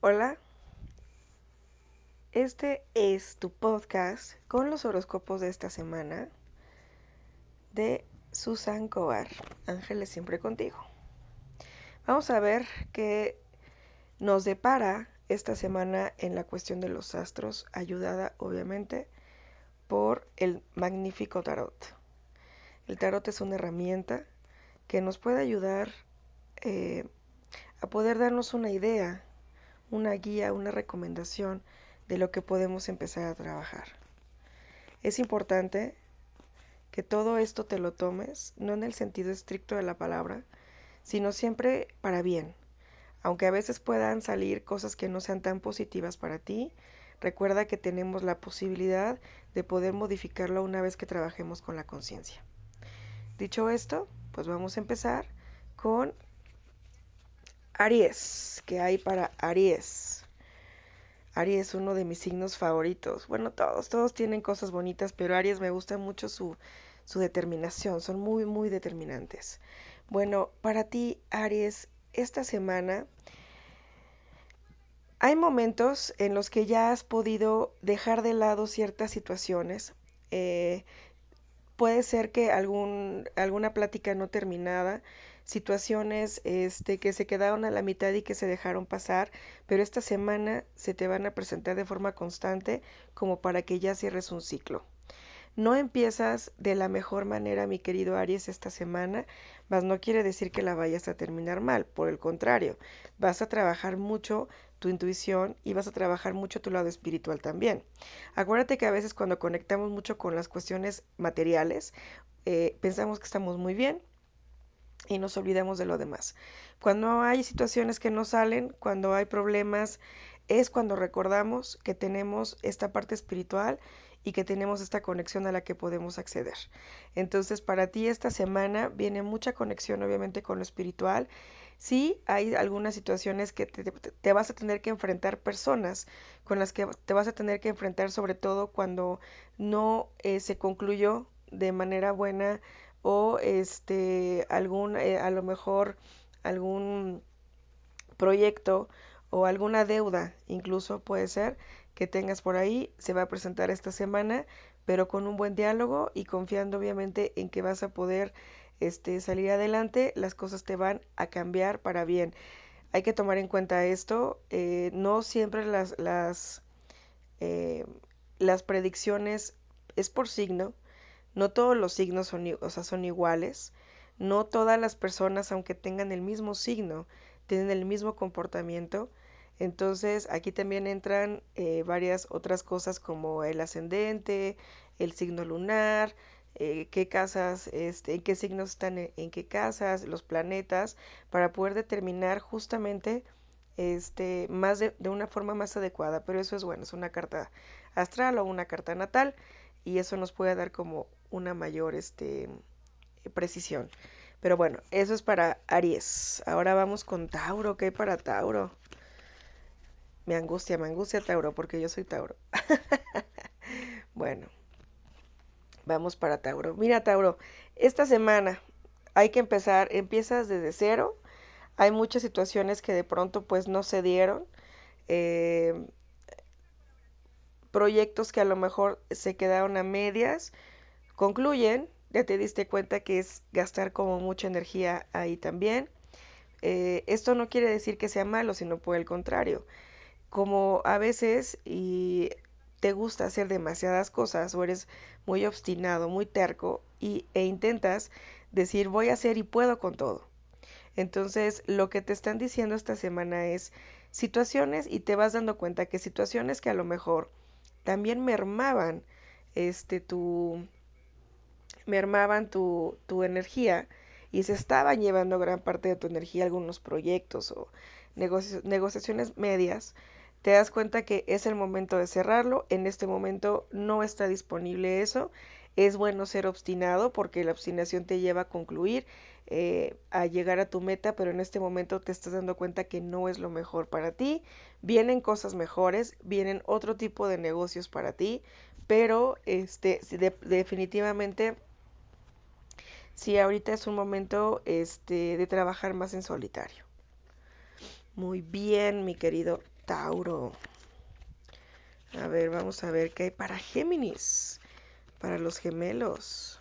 Hola, este es tu podcast con los horóscopos de esta semana de Susan Cobar. Ángeles siempre contigo. Vamos a ver qué nos depara esta semana en la cuestión de los astros, ayudada obviamente por el magnífico tarot. El tarot es una herramienta que nos puede ayudar eh, a poder darnos una idea una guía, una recomendación de lo que podemos empezar a trabajar. Es importante que todo esto te lo tomes, no en el sentido estricto de la palabra, sino siempre para bien. Aunque a veces puedan salir cosas que no sean tan positivas para ti, recuerda que tenemos la posibilidad de poder modificarlo una vez que trabajemos con la conciencia. Dicho esto, pues vamos a empezar con Aries, ¿qué hay para Aries? Aries es uno de mis signos favoritos. Bueno, todos, todos tienen cosas bonitas, pero Aries me gusta mucho su, su determinación, son muy, muy determinantes. Bueno, para ti, Aries, esta semana hay momentos en los que ya has podido dejar de lado ciertas situaciones. Eh, puede ser que algún, alguna plática no terminada situaciones este, que se quedaron a la mitad y que se dejaron pasar, pero esta semana se te van a presentar de forma constante como para que ya cierres un ciclo. No empiezas de la mejor manera, mi querido Aries, esta semana, mas no quiere decir que la vayas a terminar mal, por el contrario, vas a trabajar mucho tu intuición y vas a trabajar mucho tu lado espiritual también. Acuérdate que a veces cuando conectamos mucho con las cuestiones materiales, eh, pensamos que estamos muy bien, y nos olvidamos de lo demás. Cuando hay situaciones que no salen, cuando hay problemas, es cuando recordamos que tenemos esta parte espiritual y que tenemos esta conexión a la que podemos acceder. Entonces, para ti esta semana viene mucha conexión obviamente con lo espiritual. Sí, hay algunas situaciones que te, vas a tener que enfrentar personas con las que te vas a tener que enfrentar sobre todo cuando no eh, se concluyó de manera buena o este algún eh, a lo mejor algún proyecto o alguna deuda incluso puede ser que tengas por ahí se va a presentar esta semana pero con un buen diálogo y confiando obviamente en que vas a poder este, salir adelante las cosas te van a cambiar para bien hay que tomar en cuenta esto eh, no siempre las las eh, las predicciones es por signo no todos los signos son, son iguales. No todas las personas, aunque tengan el mismo signo, tienen el mismo comportamiento. Entonces aquí también entran eh, varias otras cosas como el ascendente, el signo lunar, eh, qué casas, este, en qué signos están en, qué casas, los planetas, para poder determinar justamente este, más de, de, una forma más adecuada. Pero eso es bueno, es una carta astral o una carta natal y eso nos puede dar como una mayor este, precisión. Pero bueno, eso es para Aries. Ahora vamos con Tauro. ¿Qué hay para Tauro? Me angustia, me angustia Tauro porque yo soy Tauro. bueno, vamos para Tauro. Mira Tauro, esta semana hay que empezar, empiezas desde cero. Hay muchas situaciones que de pronto pues no se dieron. Eh, proyectos que a lo mejor se quedaron a medias concluyen, ya te diste cuenta que es gastar como mucha energía ahí también. Eh, esto no quiere decir que sea malo, sino por el contrario. Como a veces y te gusta hacer demasiadas cosas o eres muy obstinado, muy terco y, e intentas decir voy a hacer y puedo con todo. Entonces lo que te están diciendo esta semana es situaciones y te vas dando cuenta que situaciones que a lo mejor también mermaban este tu mermaban tu, tu energía y se estaban llevando gran parte de tu energía algunos proyectos o negociaciones medias, te das cuenta que es el momento de cerrarlo. En este momento no está disponible eso. Es bueno ser obstinado porque la obstinación te lleva a concluir, eh, a llegar a tu meta, pero en este momento te estás dando cuenta que no es lo mejor para ti. Vienen cosas mejores, vienen otro tipo de negocios para ti, pero este, definitivamente sí, ahorita es un momento este, de trabajar más en solitario. Muy bien, mi querido Tauro. A ver, vamos a ver qué hay para Géminis, para los gemelos.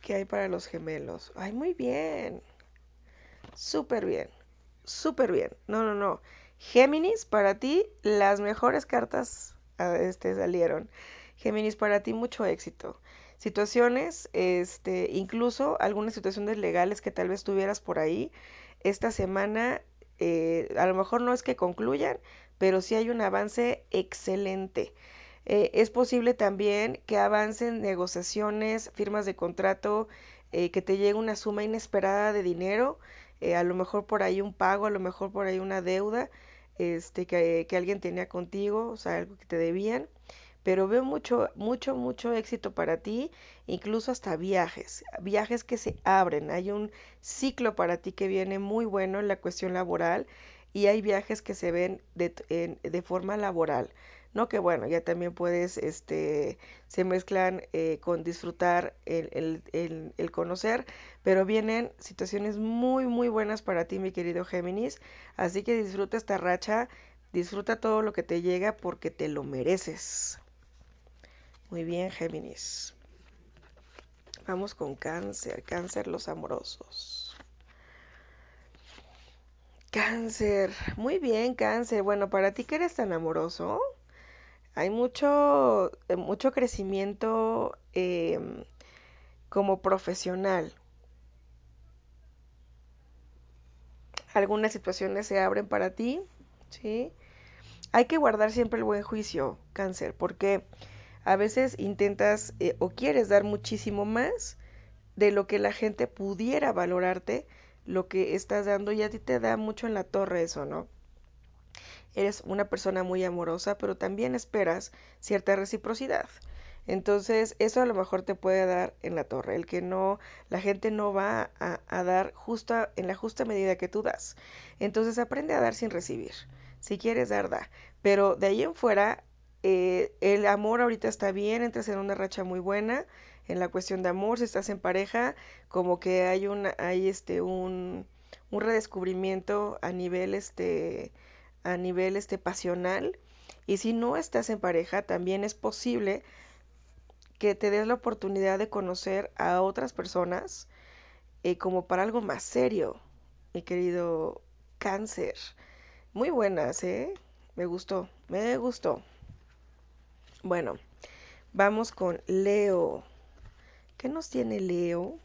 ¿Qué hay para los gemelos? Ay, muy bien. Súper bien. Súper bien. No, no, no. Géminis, para ti, las mejores cartas este, salieron. Géminis, para ti, mucho éxito. Situaciones, este, incluso algunas situaciones legales que tal vez tuvieras por ahí, esta semana, eh, a lo mejor no es que concluyan, pero sí hay un avance excelente. Eh, es posible también que avancen negociaciones, firmas de contrato, eh, que te llegue una suma inesperada de dinero, eh, a lo mejor por ahí un pago, a lo mejor por ahí una deuda este, que, que alguien tenía contigo, o sea, algo que te debían. Pero veo mucho, mucho, mucho éxito para ti, incluso hasta viajes, viajes que se abren. Hay un ciclo para ti que viene muy bueno en la cuestión laboral y hay viajes que se ven de, de forma laboral. No que bueno, ya también puedes, este, se mezclan eh, con disfrutar el, el, el, el, conocer, pero vienen situaciones muy, muy buenas para ti, mi querido Géminis. Así que disfruta esta racha, disfruta todo lo que te llega porque te lo mereces. Muy bien, Géminis. Vamos con cáncer, cáncer los amorosos. Cáncer, muy bien, cáncer. Bueno, para ti que eres tan amoroso, hay mucho, eh, mucho crecimiento eh, como profesional. Algunas situaciones se abren para ti, ¿sí? Hay que guardar siempre el buen juicio, cáncer, porque a veces intentas eh, o quieres dar muchísimo más de lo que la gente pudiera valorarte, lo que estás dando y a ti te da mucho en la torre eso, ¿no? eres una persona muy amorosa, pero también esperas cierta reciprocidad. Entonces, eso a lo mejor te puede dar en la torre, el que no, la gente no va a, dar en la justa medida que tú das. Entonces, aprende a dar sin recibir. Si quieres dar, da. Pero de ahí en fuera, eh, el amor ahorita está bien, entras en una racha muy buena en la cuestión de amor, si estás en pareja, como que hay una, hay este, un, un redescubrimiento a nivel, este, a nivel este pasional y si no estás en pareja también es posible que te des la oportunidad de conocer a otras personas eh, como para algo más serio mi querido cáncer. Muy buenas eh me gustó me gustó bueno vamos con Leo ¿qué nos tiene Leo?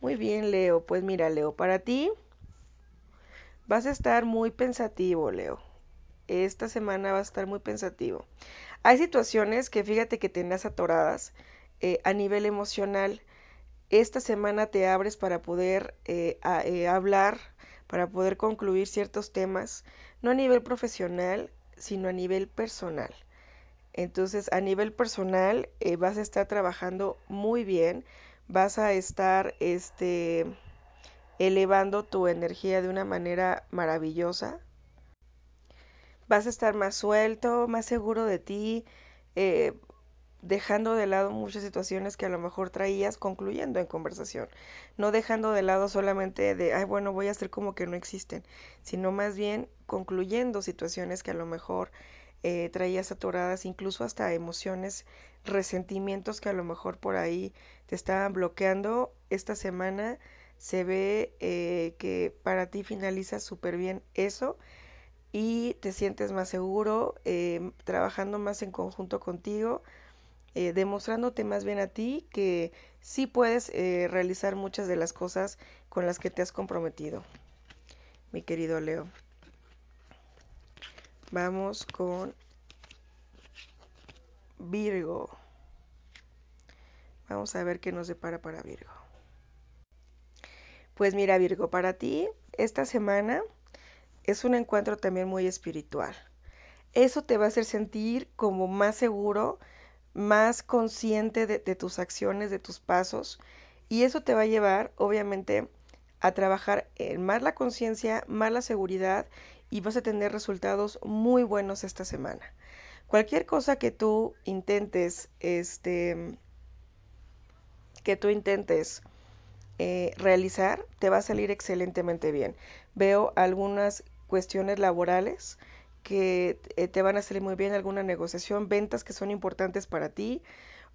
muy bien Leo pues mira Leo para ti Vas a estar muy pensativo, Leo. Esta semana vas a estar muy pensativo. Hay situaciones que fíjate que tengas atoradas eh, a nivel emocional. Esta semana te abres para poder eh, eh, hablar, para poder concluir ciertos temas, no a nivel profesional, sino a nivel personal. Entonces, a nivel personal, eh, vas a estar trabajando muy bien, vas a estar, este, elevando tu energía de una manera maravillosa. Vas a estar más suelto, más seguro de ti, eh, dejando de lado muchas situaciones que a lo mejor traías concluyendo en conversación, no dejando de lado solamente de, ay, bueno, voy a hacer como que no existen, sino más bien concluyendo situaciones que a lo mejor eh, traías atoradas, incluso hasta emociones, resentimientos que a lo mejor por ahí te estaban bloqueando esta semana se ve eh, que para ti finaliza súper bien eso y te sientes más seguro, eh, trabajando más en conjunto contigo, eh, demostrándote más bien a ti que sí puedes realizar muchas de las cosas con las que te has comprometido, mi querido Leo. Vamos con Virgo. Vamos a ver qué nos depara para Virgo. Pues mira, Virgo, para ti esta semana es un encuentro también muy espiritual. Eso te va a hacer sentir como más seguro, más consciente de, de tus acciones, de tus pasos, y eso te va a llevar, obviamente, a trabajar en más la conciencia, más la seguridad, y vas a tener resultados muy buenos esta semana. Cualquier cosa que tú intentes, este, que tú intentes eh, realizar, te va a salir excelentemente bien. Veo algunas cuestiones laborales que eh, te van a salir muy bien, alguna negociación, ventas que son importantes para ti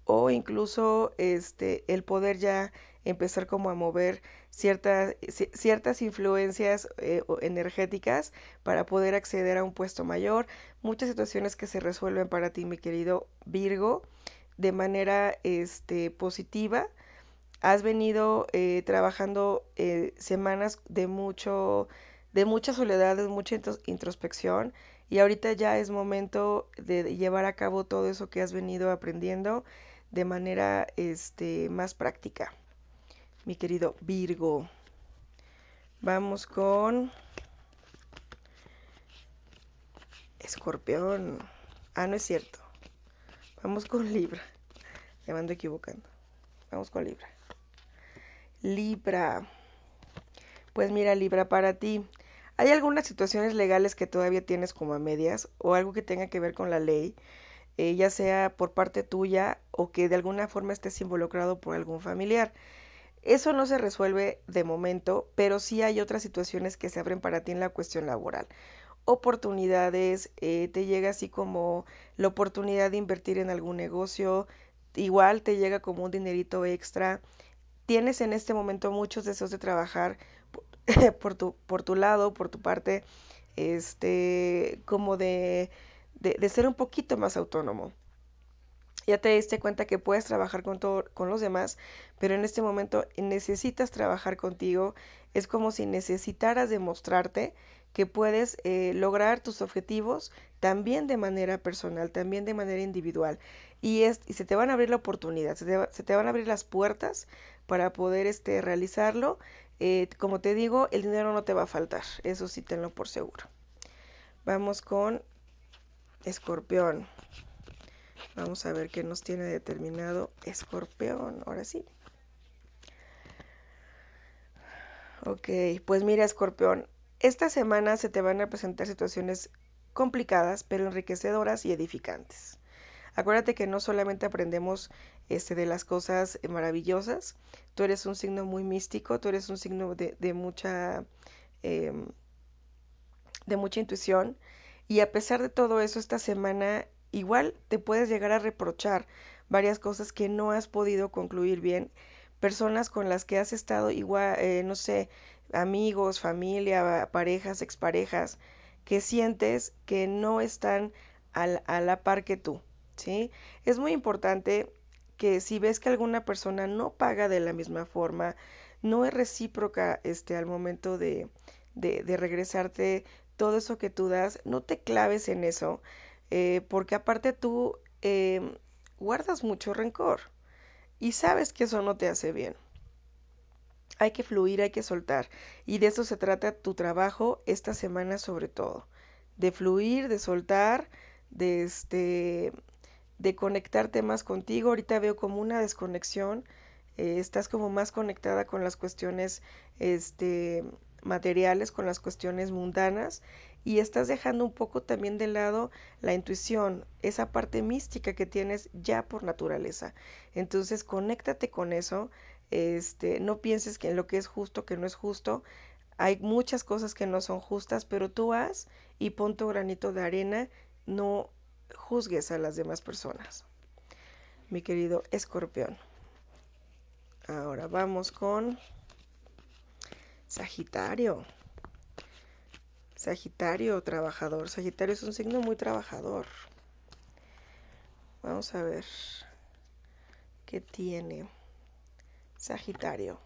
o incluso este el poder ya empezar como a mover ciertas, ciertas influencias eh, energéticas para poder acceder a un puesto mayor, muchas situaciones que se resuelven para ti, mi querido Virgo, de manera este, positiva. Has venido eh, trabajando eh, semanas de mucho, de mucha soledad, de mucha introspección, y ahorita ya es momento de llevar a cabo todo eso que has venido aprendiendo de manera este, más práctica mi querido Virgo. Vamos con Escorpión. Ah, no es cierto. Vamos con Libra. Me ando equivocando. Vamos con Libra. Libra. Pues mira, Libra, para ti, ¿hay algunas situaciones legales que todavía tienes como a medias o algo que tenga que ver con la ley, eh, ya sea por parte tuya o que de alguna forma estés involucrado por algún familiar? Eso no se resuelve de momento, pero sí hay otras situaciones que se abren para ti en la cuestión laboral. Oportunidades, eh, te llega así como la oportunidad de invertir en algún negocio, igual te llega como un dinerito extra. Tienes en este momento muchos deseos de trabajar por tu, por tu lado, por tu parte, este, como de, de, de ser un poquito más autónomo ya te diste cuenta que puedes trabajar con, todo, con los demás, pero en este momento necesitas trabajar contigo. Es como si necesitaras demostrarte que puedes eh, lograr tus objetivos también de manera personal, también de manera individual. Y, es, y se te van a abrir la oportunidad, se te, se te van a abrir las puertas para poder este, realizarlo. Eh, como te digo, el dinero no te va a faltar, eso sí tenlo por seguro. Vamos con escorpión. Vamos a ver qué nos tiene determinado Escorpión. Ahora sí. Ok, pues mira, Escorpión, esta semana se te van a presentar situaciones complicadas, pero enriquecedoras y edificantes. Acuérdate que no solamente aprendemos este, de las cosas maravillosas, tú eres un signo muy místico, tú eres un signo de, mucha, eh, de mucha intuición, y a pesar de todo eso, esta semana Igual te puedes llegar a reprochar varias cosas que no has podido concluir bien, personas con las que has estado igual, eh, no sé, amigos, familia, parejas, exparejas, que sientes que no están a la par que tú, ¿sí? Es muy importante que si ves que alguna persona no paga de la misma forma, no es recíproca este, al momento de, de, de regresarte todo eso que tú das, no te claves en eso, eh, porque aparte tú em, guardas mucho rencor y sabes que eso no te hace bien. Hay que fluir, hay que soltar. Y de eso se trata tu trabajo esta semana sobre todo. De fluir, de soltar, de este de conectarte más contigo. Ahorita veo como una desconexión. Eh, estás como más conectada con las cuestiones este, materiales, con las cuestiones mundanas y estás dejando un poco también de lado la intuición, esa parte mística que tienes ya por naturaleza. Entonces, conéctate con eso, este, no pienses que en lo que es justo, que no es justo. Hay muchas cosas que no son justas, pero tú haz y pon tu granito de arena, no juzgues a las demás personas. Mi querido escorpión. Ahora vamos con Sagitario. Sagitario, trabajador. Sagitario es un signo muy trabajador. Vamos a ver qué tiene Sagitario.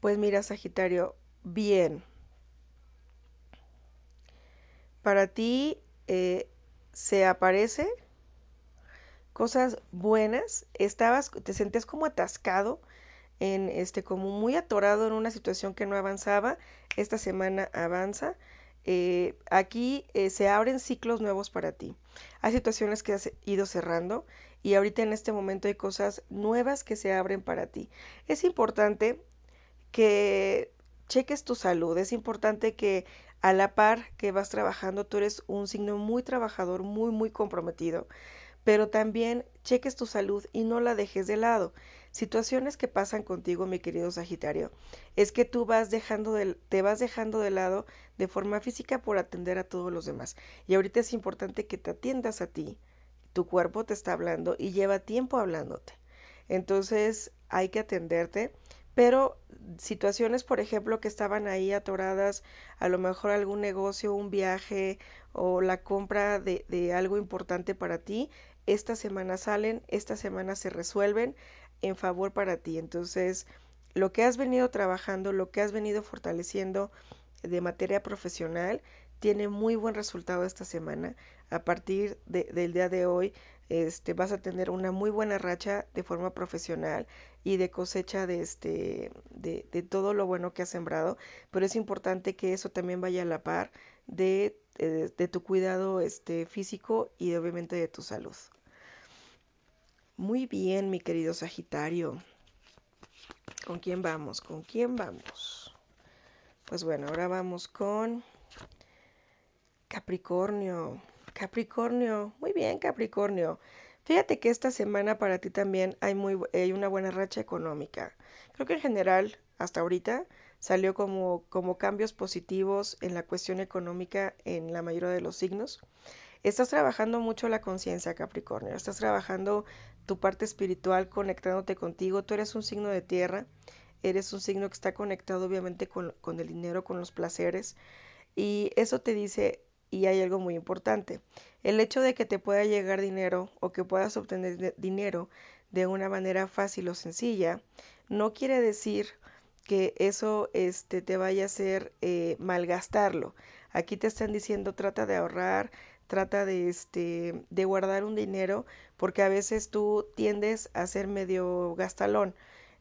Pues mira, Sagitario, bien. Para ti eh, se aparece cosas buenas. Estabas, te sentías como atascado en este, como muy atorado en una situación que no avanzaba. Esta semana avanza eh, aquí eh, se abren ciclos nuevos para ti. Hay situaciones que has ido cerrando y ahorita en este momento hay cosas nuevas que se abren para ti. Es importante que cheques tu salud, es importante que a la par que vas trabajando, tú eres un signo muy trabajador, muy, muy comprometido, pero también cheques tu salud y no la dejes de lado. Situaciones que pasan contigo, mi querido Sagitario, es que tú vas dejando de, te vas dejando de lado de forma física por atender a todos los demás. Y ahorita es importante que te atiendas a ti. Tu cuerpo te está hablando y lleva tiempo hablándote. Entonces hay que atenderte pero situaciones, por ejemplo, que estaban ahí atoradas, a lo mejor algún negocio, un viaje o la compra de, de algo importante para ti, esta semana salen, esta semana se resuelven en favor para ti. Entonces, lo que has venido trabajando, lo que has venido fortaleciendo de materia profesional, tiene muy buen resultado esta semana. A partir de, del día de hoy, este, vas a tener una muy buena racha de forma profesional y de cosecha de, este, de, de todo lo bueno que has sembrado, pero es importante que eso también vaya a la par de, de tu cuidado este, físico y obviamente de tu salud. Muy bien, mi querido Sagitario. ¿Con quién vamos? ¿Con quién vamos? Pues bueno, ahora vamos con Capricornio. Capricornio. Muy bien, Capricornio. Fíjate que esta semana para ti también hay, muy, hay una buena racha económica. Creo que en general, hasta ahorita, salió como, como cambios positivos en la cuestión económica en la mayoría de los signos. Estás trabajando mucho la conciencia, Capricornio. Estás trabajando tu parte espiritual conectándote contigo. Tú eres un signo de tierra. Eres un signo que está conectado obviamente con, con el dinero, con los placeres. Y eso te dice, y hay algo muy importante. El hecho de que te pueda llegar dinero o que puedas obtener dinero de una manera fácil o sencilla, no quiere decir que eso este, te vaya a hacer eh, malgastarlo. Aquí te están diciendo trata de ahorrar, trata de, este, de guardar un dinero, porque a veces tú tiendes a ser medio gastalón.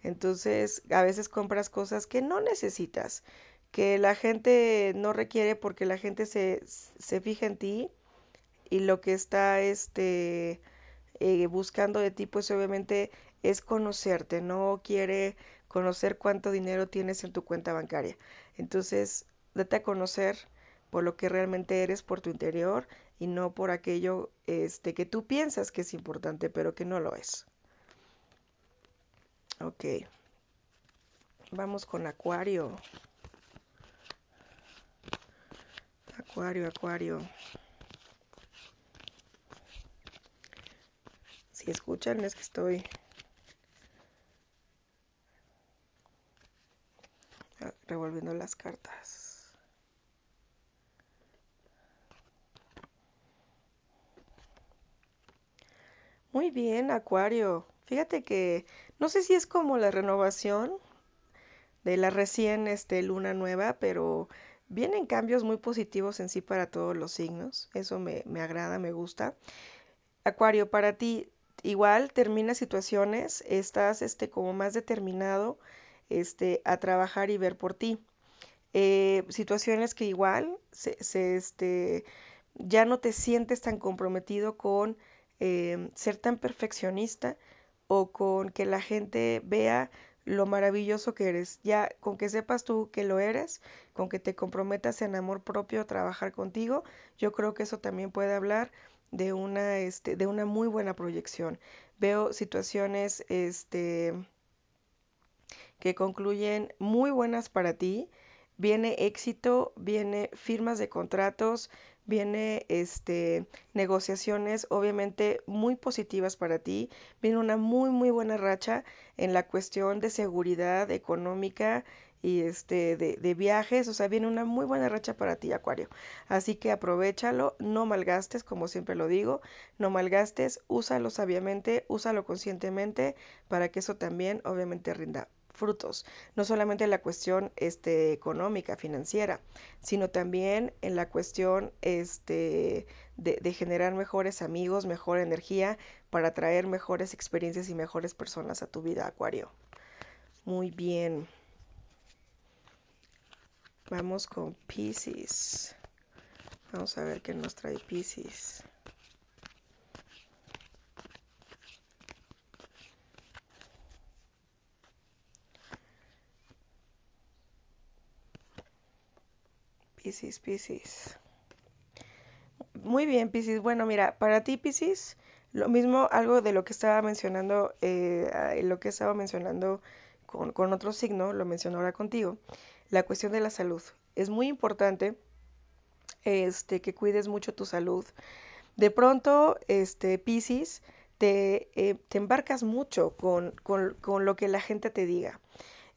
Entonces, a veces compras cosas que no necesitas, que la gente no requiere porque la gente se, se fija en ti y lo que está este, eh, buscando de ti, pues obviamente es conocerte, no quiere conocer cuánto dinero tienes en tu cuenta bancaria. Entonces, date a conocer por lo que realmente eres por tu interior y no por aquello este, que tú piensas que es importante, pero que no lo es. Ok. Vamos con Acuario. Acuario, Acuario. Si escuchan es que estoy revolviendo las cartas. Muy bien, Acuario. Fíjate que no sé si es como la renovación de la recién este, luna nueva, pero vienen cambios muy positivos en sí para todos los signos. Eso me, me agrada, me gusta. Acuario, para ti igual termina situaciones, estás este, como más determinado este, a trabajar y ver por ti. Eh, situaciones que igual se, se, este, ya no te sientes tan comprometido con eh, ser tan perfeccionista o con que la gente vea lo maravilloso que eres. Ya con que sepas tú que lo eres, con que te comprometas en amor propio a trabajar contigo, yo creo que eso también puede hablar de una, este, de una muy buena proyección. Veo situaciones este, que concluyen muy buenas para ti. Viene éxito, viene firmas de contratos, viene este negociaciones obviamente muy positivas para ti, viene una muy muy buena racha en la cuestión de seguridad económica y este de, de, viajes, o sea, viene una muy buena racha para ti, Acuario. Así que aprovechalo, no malgastes, como siempre lo digo, no malgastes, úsalo sabiamente, úsalo conscientemente para que eso también obviamente rinda frutos, no solamente en la cuestión este, económica, financiera, sino también en la cuestión este, de, de generar mejores amigos, mejor energía para traer mejores experiencias y mejores personas a tu vida, Acuario. Muy bien. Vamos con Pisces. Vamos a ver qué nos trae Pisces. Piscis, Piscis. Muy bien, Piscis. Bueno, mira, para ti, Piscis, Lo mismo, algo de lo que estaba mencionando, eh, lo que estaba mencionando con, con otro signo, lo menciono ahora contigo, la cuestión de la salud. Es muy importante este, que cuides mucho tu salud. De pronto, este, Piscis, te, eh, te embarcas mucho con, con, con, lo que la gente te diga.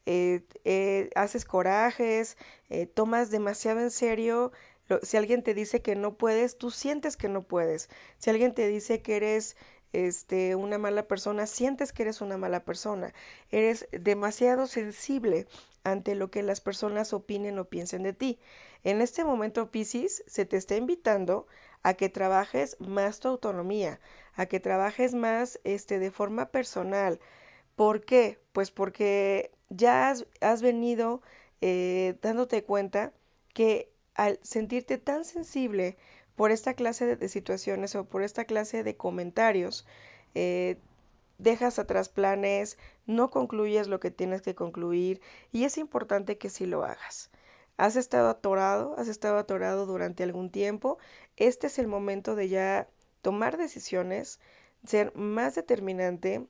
Eh, eh, haces corajes, eh, tomas demasiado en serio. si alguien te dice que no puedes, tú sientes que no puedes. Si alguien te dice que eres este, una mala persona, sientes que eres una mala persona. Eres demasiado sensible ante lo que las personas opinen o piensen de ti. En este momento, Piscis, se te está invitando a que trabajes más tu autonomía, a que trabajes más este, de forma personal. ¿Por qué? Pues porque ya has, venido eh, dándote cuenta que al sentirte tan sensible por esta clase de, de situaciones o por esta clase de comentarios, eh, dejas atrás planes, no concluyes lo que tienes que concluir y es importante que sí lo hagas. Has estado atorado, has estado atorado durante algún tiempo. Este es el momento de ya tomar decisiones, ser más determinante,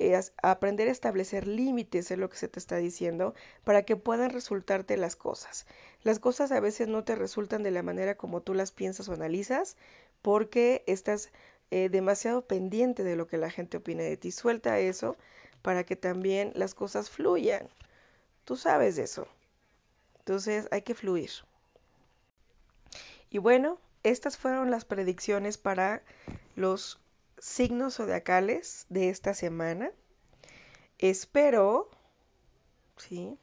as- aprender a establecer límites es lo que se te está diciendo para que puedan resultarte las cosas. Las cosas a veces no te resultan de la manera como tú las piensas o analizas porque estás eh, demasiado pendiente de lo que la gente opine de ti. Suelta eso para que también las cosas fluyan. Tú sabes eso. Entonces hay que fluir. Y bueno, estas fueron las predicciones para los signos zodiacales de esta semana. Espero, sí,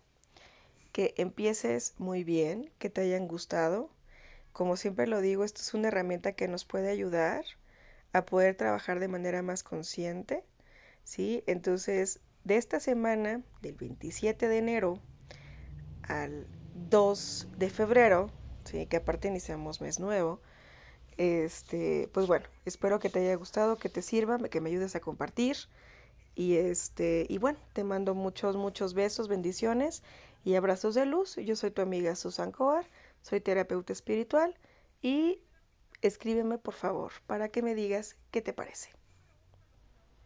que empieces muy bien, que te hayan gustado. Como siempre lo digo, esto es una herramienta que nos puede ayudar a poder trabajar de manera más consciente, ¿sí? Entonces, de esta semana, del 27 de enero al 2 de febrero, ¿sí? Que aparte iniciamos mes nuevo, este, pues bueno, espero que te haya gustado, que te sirva, que me ayudes a compartir. Y este, y bueno, te mando muchos, muchos besos, bendiciones y abrazos de luz. Yo soy tu amiga Susan Coar, soy terapeuta espiritual y escríbeme por favor para que me digas qué te parece.